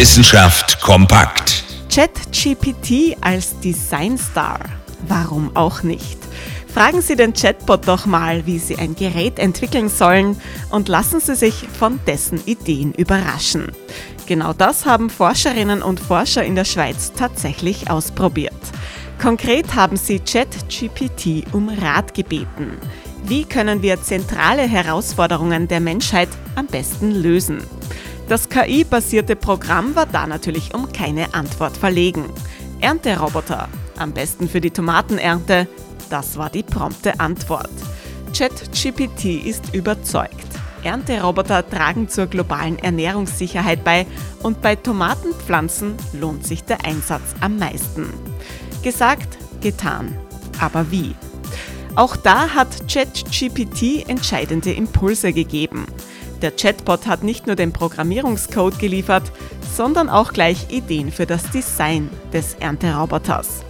Wissenschaft kompakt. ChatGPT als Designstar. Warum auch nicht? Fragen Sie den Chatbot doch mal, wie Sie ein Gerät entwickeln sollen und lassen Sie sich von dessen Ideen überraschen. Genau das haben Forscherinnen und Forscher in der Schweiz tatsächlich ausprobiert. Konkret haben sie ChatGPT um Rat gebeten. Wie können wir zentrale Herausforderungen der Menschheit am besten lösen? Das KI-basierte Programm war da natürlich um keine Antwort verlegen. Ernteroboter, am besten für die Tomatenernte, das war die prompte Antwort. ChatGPT ist überzeugt. Ernteroboter tragen zur globalen Ernährungssicherheit bei und bei Tomatenpflanzen lohnt sich der Einsatz am meisten. Gesagt, getan. Aber wie? Auch da hat ChatGPT entscheidende Impulse gegeben. Der Chatbot hat nicht nur den Programmierungscode geliefert, sondern auch gleich Ideen für das Design des Ernteroboters.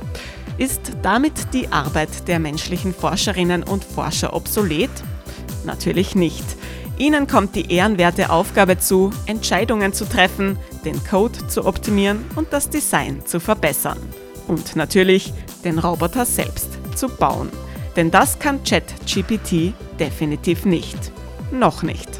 Ist damit die Arbeit der menschlichen Forscherinnen und Forscher obsolet? Natürlich nicht. Ihnen kommt die ehrenwerte Aufgabe zu, Entscheidungen zu treffen, den Code zu optimieren und das Design zu verbessern. Und natürlich den Roboter selbst zu bauen. Denn das kann ChatGPT definitiv nicht. Noch nicht.